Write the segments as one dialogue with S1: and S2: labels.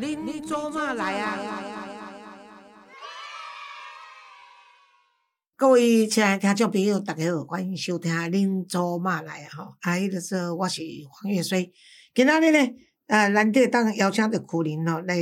S1: 恁做嘛来啊？各位亲爱的听众朋友，大家好，欢迎收听《恁做嘛来》啊！吼，啊，迄个说我是黄月水。今仔日呢，呃，难得当邀请到苦林吼来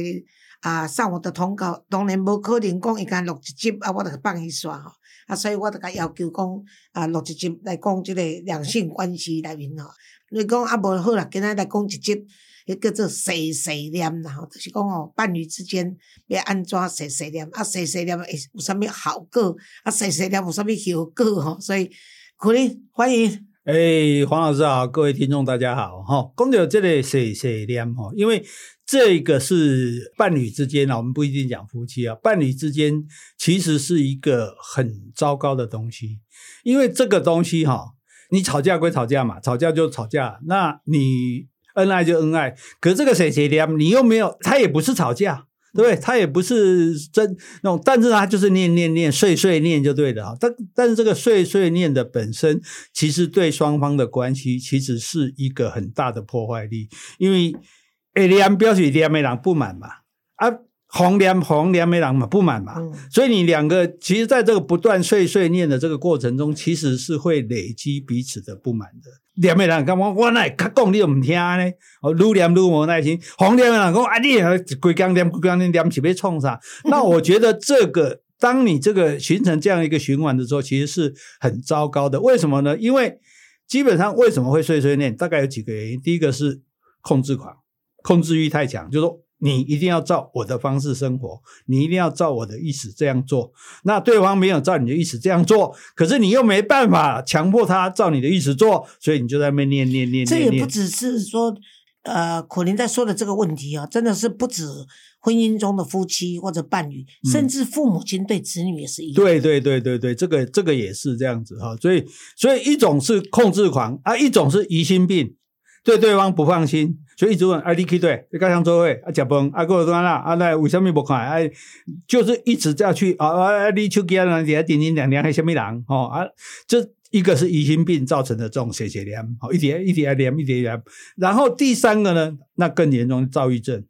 S1: 啊上我的通告，当然无可能讲伊敢录一集啊，我著放伊煞吼。啊，所以我著甲要求讲啊，录一集来讲即个两性关系内面吼。你讲啊，无好啦，今仔来讲一集。迄叫做细细念啦，吼，就是讲哦，伴侣之间要安怎细细念，啊，细细念会有啥物效果，啊，细细念有啥物效果吼，所以，苦力欢迎。
S2: 诶，黄老师好，各位听众大家好，哈，讲到这个细细念哈，因为这个是伴侣之间啊，我们不一定讲夫妻啊，伴侣之间其实是一个很糟糕的东西，因为这个东西哈，你吵架归吵架嘛，吵架就吵架，那你。恩爱就恩爱，可是这个谁谁的，你又没有，他也不是吵架，对不对？他也不是真那种，但是他就是念念念，碎碎念就对了啊。但但是这个碎碎念的本身，其实对双方的关系其实是一个很大的破坏力，因为诶，念表示念的人不满嘛啊。红连红连没人嘛不满嘛，所以你两个其实在这个不断碎碎念的这个过程中，其实是会累积彼此的不满的。连没人讲我我那较讲你又唔听呢？哦，愈念愈无耐心。红连的人讲啊，你规讲念规讲念念起要创啥？那我觉得这个，当你这个形成这样一个循环的时候，其实是很糟糕的。为什么呢？因为基本上为什么会碎碎念？大概有几个原因。第一个是控制狂，控制欲太强，就是说。你一定要照我的方式生活，你一定要照我的意思这样做。那对方没有照你的意思这样做，可是你又没办法强迫他照你的意思做，所以你就在那边念念念。
S1: 这也不只是说，呃，可林在说的这个问题啊，真的是不止婚姻中的夫妻或者伴侣，甚至父母亲对子女也是一样。
S2: 对对对对对，这个这个也是这样子哈。所以所以一种是控制狂啊，一种是疑心病，对对方不放心。所以一直问，啊，你去对，你刚刚做位啊，食饭啊，过怎啦？啊，那为什么不看？哎，就是一直要去啊啊！你手机啊，人家点点两两，还什么人？哦啊，这一个是疑心病造成的这种斜斜连，好一点一点念一点。然后第三个呢，那更严重，躁郁症。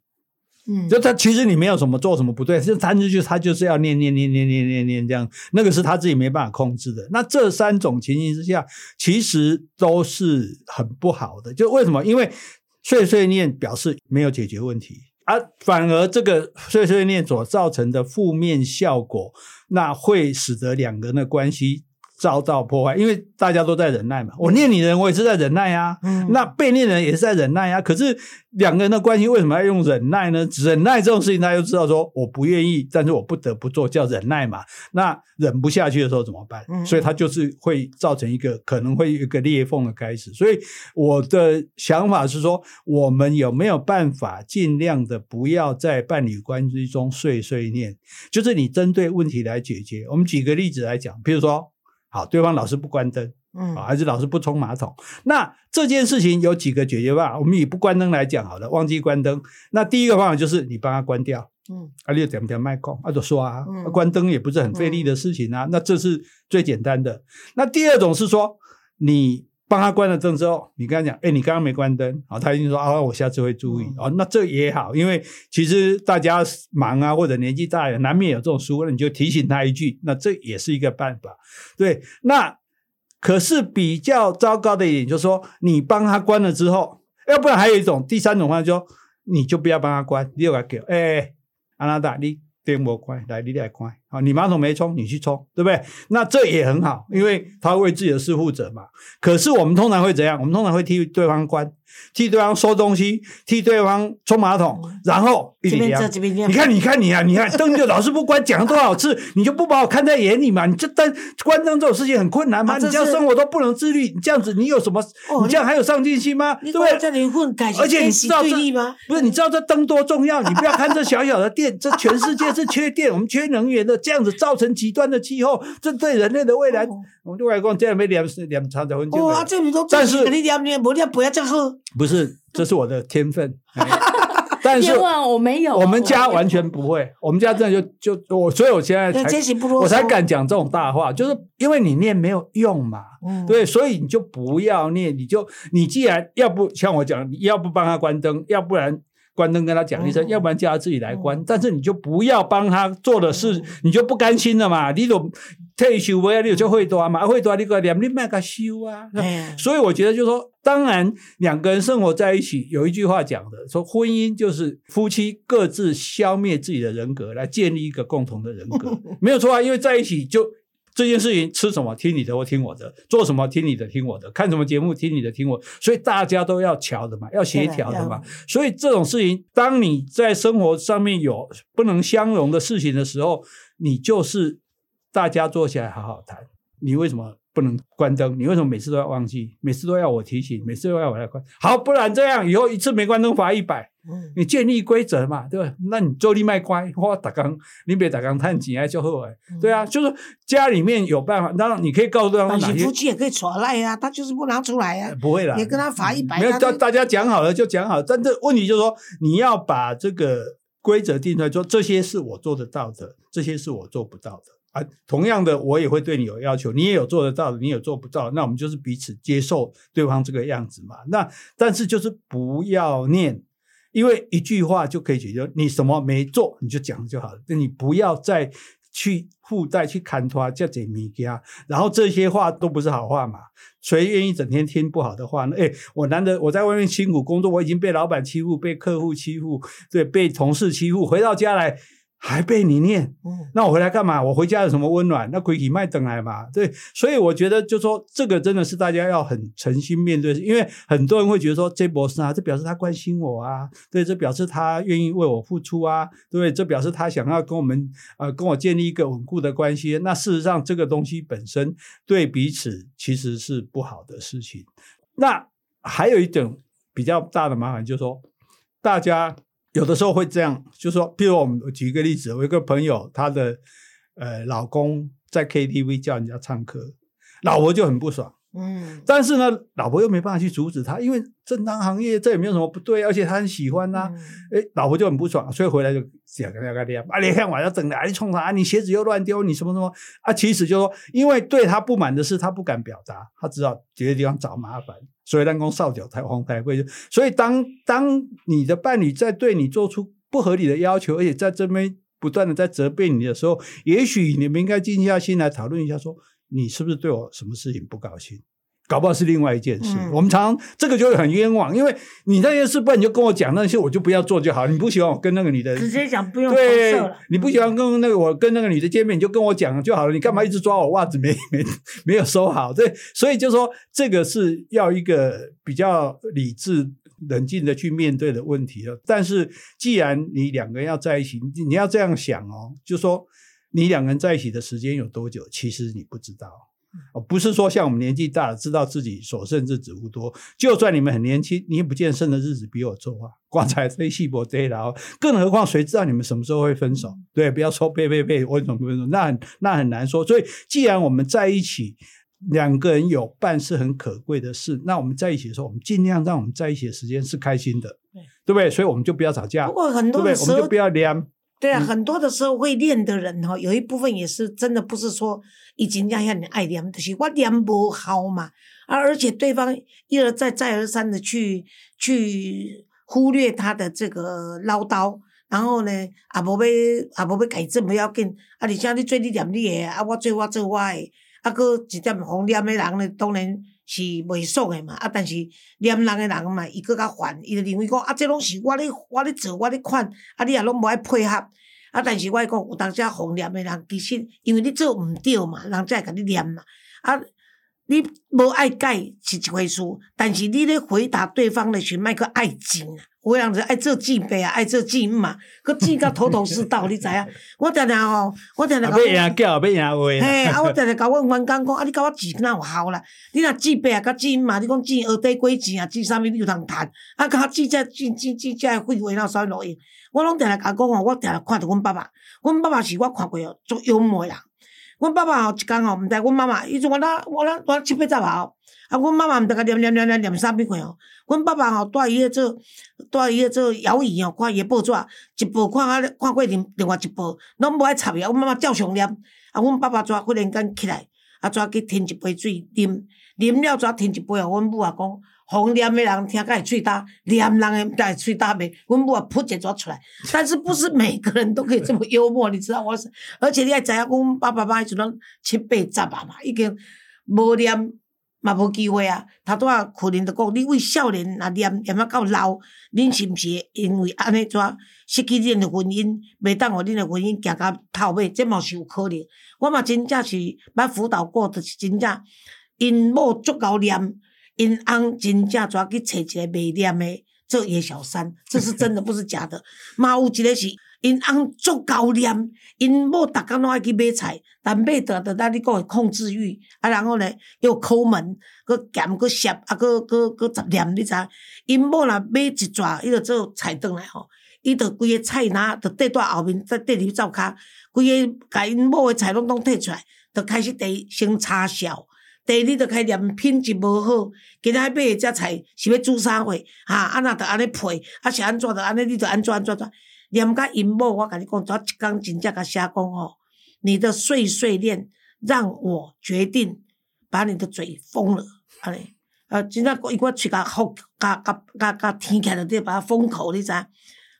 S2: 嗯，就他其实你没有什么做什么不对，就他就他就是要念念念念念念念这样，那个是他自己没办法控制的。那这三种情形之下，其实都是很不好的。就为什么？因为碎碎念表示没有解决问题，而反而这个碎碎念所造成的负面效果，那会使得两个人的关系。遭到破坏，因为大家都在忍耐嘛。我念你人，我也是在忍耐啊。那被念人也是在忍耐啊。可是两个人的关系为什么要用忍耐呢？忍耐这种事情，大家就知道说我不愿意，但是我不得不做，叫忍耐嘛。那忍不下去的时候怎么办？所以他就是会造成一个可能会一个裂缝的开始。所以我的想法是说，我们有没有办法尽量的不要在伴侣关系中碎碎念？就是你针对问题来解决。我们举个例子来讲，比如说。好，对方老是不关灯，嗯，还是老是不冲马桶。那这件事情有几个解决办法？我们以不关灯来讲好了，忘记关灯。那第一个方法就是你帮他关掉，嗯，啊，你点点麦克，啊，就说啊，关灯也不是很费力的事情啊。那这是最简单的。那第二种是说你。帮他关了灯之后，你跟他讲，哎，你刚刚没关灯，好，他一定说啊，我下次会注意哦。那这也好，因为其实大家忙啊，或者年纪大，难免有这种疏忽，你就提醒他一句，那这也是一个办法。对，那可是比较糟糕的一点就是说，你帮他关了之后，要不然还有一种第三种方法，就你就不要帮他关，你就给哎，阿拉达你。电我关，来你来关，你马桶没冲，你去冲，对不对？那这也很好，因为他为自己的事负责嘛。可是我们通常会怎样？我们通常会替对方关，替对方收东西，替对方冲马桶，然后一
S1: 这样
S2: 你看，你看你啊，你看灯就老是不关，讲了多少次，你就不把我看在眼里嘛？你这灯关灯这种事情很困难吗？
S1: 啊这
S2: 你这样生活都不能自律，你这样子你有什么？
S1: 哦
S2: 你这样还有上进心吗？对不对？而且你知道这
S1: 对立吗？
S2: 不是，你知道这灯多重要？你不要看这小小的电，这全世界是缺电，我们缺能源的，这样子造成极端的气候，这对人类的未来，
S1: 哦
S2: 我们对外讲这样没两两长的分钟
S1: 哦，啊，这里都
S2: 但是
S1: 你念念，无念不要这样好。
S2: 不是，这是我的天分。哎 但是
S3: 我没有，
S2: 我们家完全不会，我们家真的就就我，所以我现在才我才敢讲这种大话，就是因为你念没有用嘛。
S1: 嗯，
S2: 对，所以你就不要念，你就你既然要不像我讲，你要不帮他关灯，要不然关灯跟他讲一声，
S1: 嗯
S2: 要不然叫他自己来关。
S1: 嗯
S2: 但是你就不要帮他做的事，
S1: 嗯
S2: 你就不甘心了嘛。你就退休不要，你就会多嘛，会多你个念你卖个修啊。
S1: 哎，
S2: 所以我觉得就是说，当然两个人生活在一起，有一句话讲的，说婚姻就是夫妻各自消灭自己的人格，来建立一个共同的人格，没有错啊。因为在一起就这件事情，吃什么听你的或听我的，做什么听你的听我的，看什么节目听你的听我，所以大家都要调的嘛，要协调的嘛。所以这种事情，当你在生活上面有不能相容的事情的时候，你就是大家坐下来好好谈。你为什么不能关灯？你为什么每次都要忘记？每次都要我提醒？每次都要我来关？好，不然这样以后一次没关灯罚一百。
S1: 嗯，
S2: 你建立规则嘛，对吧？那你做力卖乖，我打刚你别打刚探钱还就后哎，对啊，就是家里面有办法，当然你可以告诉对方
S1: 但
S2: 哪些
S1: 夫妻也可以耍赖啊，他就是不拿出来啊，
S2: 不会啦，
S1: 也跟他罚一百，
S2: 没有，大大家讲好了就讲好，但这问题就是说，你要把这个规则定出来，说这些是我做得到的，这些是我做不到的同样的，我也会对你有要求，你也有做得到的，你也有做不到，那我们就是彼此接受对方这个样子嘛。那但是就是不要念。因为一句话就可以解决，你什么没做你就讲就好了，那你不要再去附带去砍他叫这米家，然后这些话都不是好话嘛。谁愿意整天听不好的话呢？哎，我难得我在外面辛苦工作，我已经被老板欺负，被客户欺负，对，被同事欺负，回到家来还被你念，
S1: 嗯
S2: 那我回来干嘛？我回家有什么温暖？那鬼体卖等来嘛？对，所以我觉得就说这个真的是大家要很诚心面对，因为很多人会觉得说这博士啊，这表示他关心我啊，对，这表示他愿意为我付出啊，对，这表示他想要跟我们呃跟我建立一个稳固的关系。那事实上这个东西本身对彼此其实是不好的事情。那还有一种比较大的麻烦就是说，大家。有的时候会这样，就说，比如我们我举一个例子，我一个朋友，她的呃老公在 KTV 叫人家唱歌，老婆就很不爽，
S1: 嗯，
S2: 但是呢，老婆又没办法去阻止他，因为正当行业这也没有什么不对，而且他很喜欢呐、
S1: 嗯
S2: 哎、老婆就很不爽，所以回来就讲跟那个练啊，你看我要整的，啊，你冲啥？你鞋子又乱丢，你什么什么啊？其实就说，因为对他不满的事，他不敢表达，他知道别的地方找麻烦。所以当公少脚才黄台会，所以当当你的伴侣在对你做出不合理的要求，而且在这边不断的在责备你的时候，也许你们应该静下心来讨论一下说，你是不是对我什么事情不高兴？搞不好是另外一件事。
S1: 嗯
S2: 我们常常这个就会很冤枉，因为你那些事，不然你就跟我讲那些，我就不要做就好。你不喜欢我跟那个女的，
S1: 直接讲不用投
S2: 对，，你不喜欢跟那个我跟那个女的见面，你就跟我讲就好了。你干嘛一直抓我袜子没 没没有收好？对，所以就说这个是要一个比较理智。冷静的去面对的问题了，但是既然你两个人要在一起，你你要这样想哦，就说你两个人在一起的时间有多久，其实你不知道。哦，不是说像我们年纪大了，知道自己所剩日子无多。就算你们很年轻，你也不见剩的日子比我多啊。光彩飞细薄堆了，更何况谁知道你们什么时候会分手？对，不要说呸呸呸，为什么不分手？那很那很难说。所以，既然我们在一起，两个人有伴是很可贵的事。那我们在一起的时候，我们尽量让我们在一起的时间是开心的，
S1: 对
S2: 对不对？所以我们就不要吵架，
S1: 不过很
S2: 对不对？我们就不，要凉。
S1: 对啊，
S2: 嗯。
S1: 很多的时候会练的人哈，有一部分也是真的不是说已经让让你爱念，就是我练不好嘛，啊，而且对方一而再再而三的去去忽略他的这个唠叨，然后呢，也无要也无要改正不要紧，啊，而且你做你念你的，啊，我做我做我的，啊，搁一点红念的人呢，当然是袂爽诶嘛，啊，但是念人诶人嘛，伊搁较烦，伊就认为讲啊，这拢是我咧我咧做我咧款，啊，你也拢无爱配合。啊，但是我会讲，有当时互念诶人，其实因为你做毋对嘛，人才会甲你念嘛。啊，你无爱改是一回事，但是你咧回答对方诶时，莫去爱情啊。有诶人就爱做姊妹啊，爱做姊姆嘛，佮姊到头头是道，你知影？我常常吼，我常常
S2: 啊要赢叫，要赢话。
S1: 嘿，啊，我常常甲阮员工讲，啊，你甲我钱哪有效啦？你若姊伯啊，甲姊姆啊，你讲姊学底过钱啊，姊啥物你有通趁？啊，甲姊这姊姊姊这废话哪有啥路用？我拢常常甲讲吼，我常常看着阮爸爸，阮爸爸是我看过哦，足幽默诶人。阮爸爸吼一工吼，毋知阮妈妈，伊阵我那我那我七八十啊，啊，阮妈妈毋知甲念念念念念啥物货哦。阮爸爸吼带伊咧做，带伊咧做摇椅哦，看伊诶报纸，一报看啊看过另另外一报，拢无爱插伊啊。阮妈妈照常念，啊，阮爸爸怎忽然间起来，啊，怎去添一杯水啉，啉了怎添一杯互阮母啊讲。红念的人听甲会喙焦，念人的才会喙焦袂。阮母啊噗一撮出来，但是不是每个人都可以这么幽默，你知道我是？而且你还知影，阮爸爸妈迄阵拢七八十啊嘛，已经无念嘛无机会啊。头拄啊可能就讲，你为少年若念念啊到老，恁是毋是因为安尼怎失去恁的婚姻，袂当互恁的婚姻行到头尾，这嘛是有可能。我嘛真正是捌辅导过，就是真正因某足够念。因翁真正怎去找一个袂念的做叶小三，这是真的，不是假的。嘛有一个是因翁足够念，因某逐工拢爱去买菜，但买得得咱你讲的控制欲，啊，然后呢又抠门，佮咸佮涩，啊，佮佮佮杂念，你知？因某若买一抓，伊就做菜转来吼，伊着规个菜篮着缀在后面，再缀入灶骹，规个甲因某的菜拢拢摕出来，就开始第先叉笑。第二，着开念品质无好，今仔买诶只菜是要煮啥货？哈，啊若着安尼配，啊是安怎着安尼？你着安怎安怎怎？念甲因某，我甲你讲，昨一工真正甲写讲吼，你的碎碎念让我决定把你的嘴封了，安尼。啊，真正伊个喙甲封，甲甲甲甲天起来着把它封口，你知？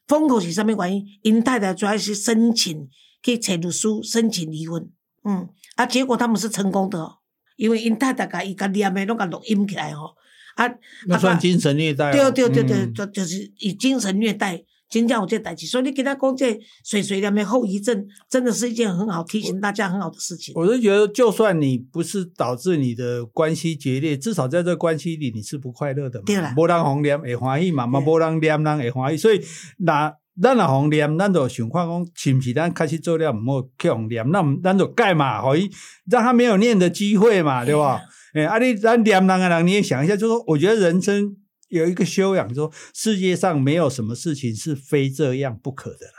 S1: 封口是啥物原因？因太太主要是申请去找律师申请离婚，嗯，啊，结果他们是成功的。因为因太太甲伊甲念诶，拢甲录音起来吼，啊，
S2: 那算精神虐待。
S1: 对对对对，就就是以精神虐待，真正有这代志。所以你给他讲这水水念诶后遗症，真的是一件很好提醒大家很好的事情。
S2: 我是觉得，就算你不是导致你的关系决裂，至少在这关系里你是不快乐的嘛。
S1: 对啦，
S2: 无人红脸也欢喜嘛，嘛无人念人也欢喜，所以那。咱若互念，咱就想看讲，是毋是咱开始做了毋好去互念，那咱就改嘛，互伊让他没有念的机会嘛，对吧？哎，啊，你咱念人个人，你也想一下，就说，我觉得人生有一个修养，就说世界上没有什么事情是非这样不可的啦。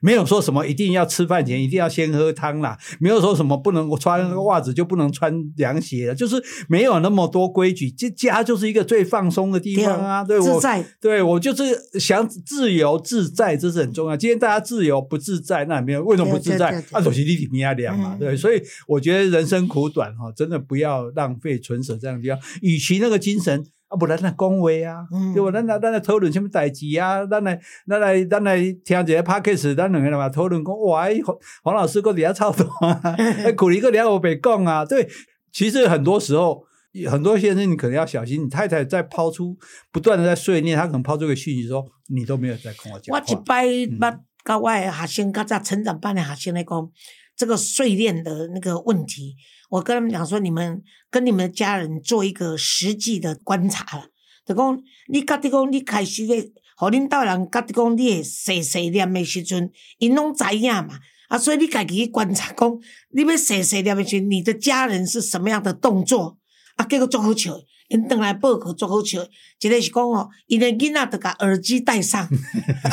S2: 没有说什么一定要吃饭前一定要先喝汤啦，没有说什么不能穿袜子就不能穿凉鞋了，就是没有那么多规矩。这家就是一个最放松的地方啊，对我，对我就是想自由自在，这是很重要。今天大家自由不自在，那没有为什么不自在？啊，首先你底下凉嘛，对，所以我觉得人生苦短哈，真的不要浪费唇舌这样的地方，与其那个精神。啊，不然咱讲话啊，对不？咱来咱来讨论什么代志啊？咱来咱来咱来听一个 podcast，咱两个人嘛讨论讲，哇，黄黄老师个底下操作啊，苦力个底下我别讲啊。对，其实很多时候，很多先生你可能要小心，你太太在抛出不断的在碎念，她可能抛出个讯息说，你都没有在跟我讲。
S1: 我一摆捌甲我的学生，甲在成长班的学生来讲，这个碎念的那个问题。我跟他们讲说，你们跟你们的家人做一个实际的观察了。就讲你家己讲，你开始的，互领导人家己讲，你会细细念的时阵，因拢知影嘛。啊，所以你家己去观察讲，你要细细念的时，你的家人是什么样的动作？啊，结果做好笑，因倒来报告做好笑。一个是讲哦，因的囡仔得甲耳机戴上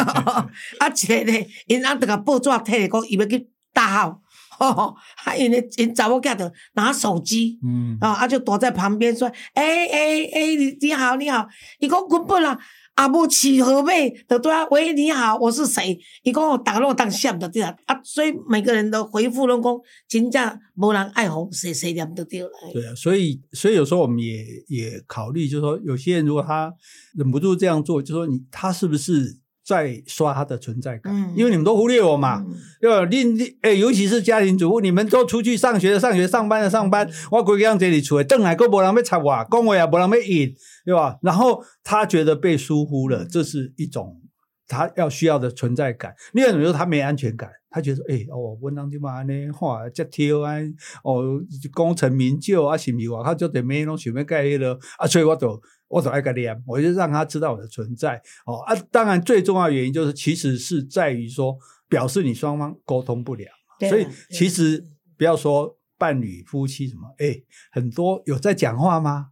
S1: 啊，一个咧，因阿得甲报纸摕来讲，伊要去大号。哦，还因为因查某囝着拿手机，嗯，啊，啊就躲在旁边说，哎哎哎，你你好你好，伊讲根本啦，阿母起何妹，就对啊，喂你好，我是谁？伊讲我打落当相的对啊，啊，所以每个人的回复拢讲，真正无人爱红，谁谁念得对了。
S2: 对啊，所以所以有时候我们也也考虑，就是说有些人如果他忍不住这样做，就说你他是不是？在刷他的存在感，因为你们都忽略我嘛，对吧？你你诶，尤其是家庭主妇，你们都出去上学的上学，上班的上班，我规个样这里出来，邓来个无人要插我，讲话也无人要应，对吧？然后他觉得被疏忽了，这是一种他要需要的存在感。另外一种就是他没安全感，他觉得哎、哦，文章就嘛安尼哇，这挑啊，哦，功成名就啊，是毋是外口足侪妹拢想要盖迄落啊，所以我就我就爱个念，我就让他知道我的存在哦啊。当然，最重要的原因就是其实是在于说，表示你双方沟通不了，所以其实不要说伴侣、夫妻什么，哎，很多有在讲话吗？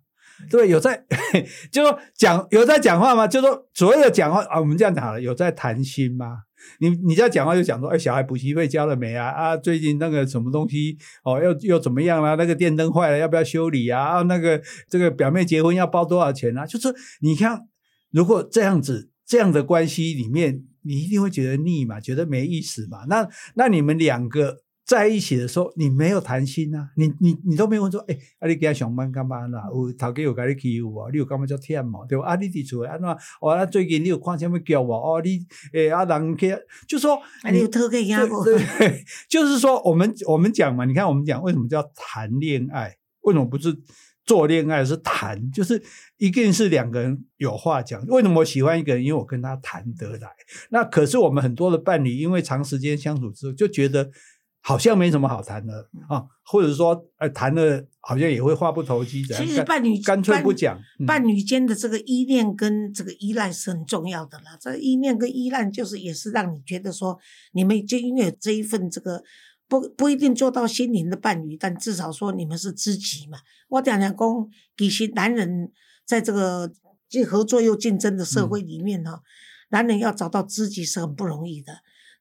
S2: 对，有在，就说讲有在讲话吗？就说所谓的讲话啊，我们这样讲了，有在谈心吗？你你在讲话就讲说，哎，小孩补习费交了没啊？啊，最近那个什么东西哦，又又怎么样啦、那个电灯坏了，要不要修理啊？啊，那个这个表妹结婚要包多少钱啊？就是你看，如果这样子这样的关系里面，你一定会觉得腻嘛，觉得没意思嘛。那那你们两个在一起的时候，你没有谈心啊，你你你都没有问说，哎、啊，你给他上班干嘛啦？有头家有给你欺负啊？你有感觉足忝嘛？对吧？啊，你伫厝诶安怎？哦，啊，最近你有看什么剧无？哦，你诶、啊，人去就说
S1: 啊，你有偷给压
S2: 对，就是说我们我们讲嘛，你看我们讲为什么叫谈恋爱？为什么不是做恋爱？是谈，就是一定是两个人有话讲。为什么我喜欢一个人？因为我跟他谈得来。那可是我们很多的伴侣，因为长时间相处之后，就觉得好像没什么好谈的啊，或者说呃谈了好像也会话不投机，
S1: 其实伴侣
S2: 干脆不讲。嗯
S1: 伴侣间的这个依恋跟这个依赖是很重要的啦。这依恋跟依赖就是也是让你觉得说，你们就因为有这一份这个不不一定做到心灵的伴侣，但至少说你们是知己嘛。我讲讲讲，其实男人在这个既合作又竞争的
S2: 嗯
S1: 社会里面哈、男人要找到知己是很不容易的。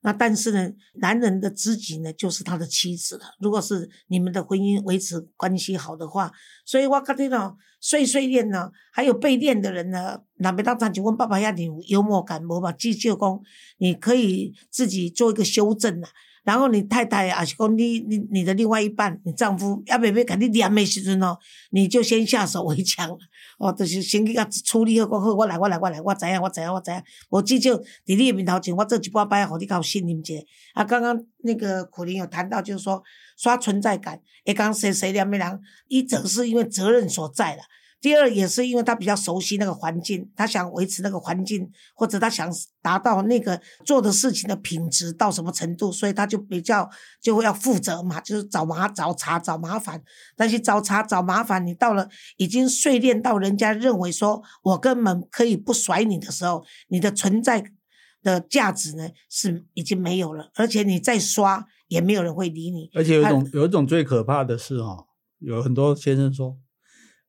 S1: 那但是呢，男人的知己呢，就是他的妻子了。如果是你们的婚姻维持关系好的话，所以我觉得呢，碎碎念呢，还有被恋的人呢，那边当场就问爸爸要你幽默感，我吧？记就讲，你可以自己做一个修正啊。然后你太太啊，是讲你你你的另外一半，你丈夫要不要给你念的时阵哦，你就先下手为强了。哦，就是先去甲处理好，讲好，我来，我来，我来，我知影，我知影，我知影。我至少伫你的面头前，我做一摆摆，互你较有信任者。啊，刚刚那个苦林有谈到，就是说刷存在感，会讲谁谁两面人，一则是因为责任所在了。第二也是因为他比较熟悉那个环境，他想维持那个环境，或者他想达到那个做的事情的品质到什么程度，所以他就比较就会要负责嘛，就是找麻找茬找麻烦。但是找茬找麻烦，你到了已经碎练到人家认为说我根本可以不甩你的时候，你的存在的价值呢是已经没有了，而且你再刷也没有人会理你。
S2: 而且有一种有一种最可怕的是哦，有很多先生说，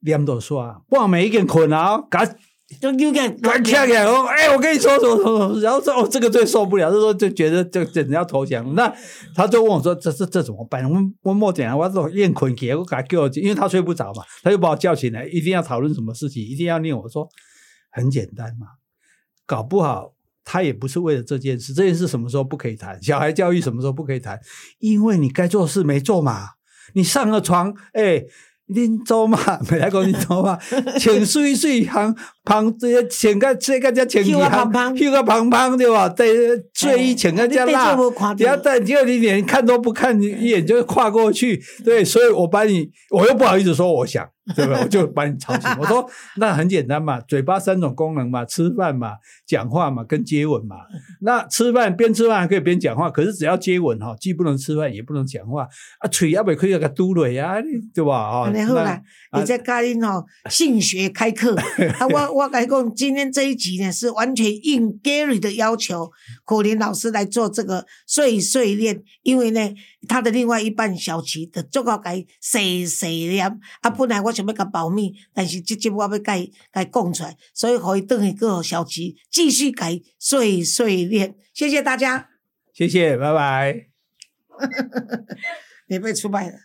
S2: 念到刷，半暝已经困了哦，赶
S1: 就有点
S2: 赶起来哦，哎，我跟你说什么什么什么，然后说哦，这个最受不了，就说就觉得这这人要投降，那他就问我说，这这这怎么办？我我莫讲，我这练困起来，我给他叫，因为他睡不着嘛，他就把我叫起来，一定要讨论什么事情，一定要念。我说很简单嘛，搞不好。他也不是为了这件事，这件事什么时候不可以谈？小孩教育什么时候不可以谈？因为你该做事没做嘛。你上了床，哎、恁做嘛？没来讲恁做嘛？穿水水行旁这些穿个这个叫穿
S1: 秀啊胖胖
S2: 秀个胖胖对吧？在睡衣穿个加辣
S1: 你
S2: 要在结果你连看都不看，你一眼就跨过去。对，所以我把你，我又不好意思说我想，对不对？我就把你吵醒。我说 那很简单嘛，嘴巴三种功能嘛，吃饭嘛，讲话嘛，跟接吻嘛。那吃饭边吃饭还可以边讲话，可是只要接吻哈，既不能吃饭也不能讲话啊，嘴要不可以给它嘟嘴呀，对吧？啊，
S1: 安尼好啦，你在教恁吼 性学开课啊！我我来讲，今天这一集呢是完全应 Gary 的要求，苦林老师来做这个碎碎念，因为呢，他的另外一半小琪的做个该碎碎念啊，本来我想要甲保密，但是这集我要甲伊甲伊讲出来，所以可以等一个小琪继续改碎碎念，谢谢大家，
S2: 谢谢，拜拜。
S1: 你被出卖了。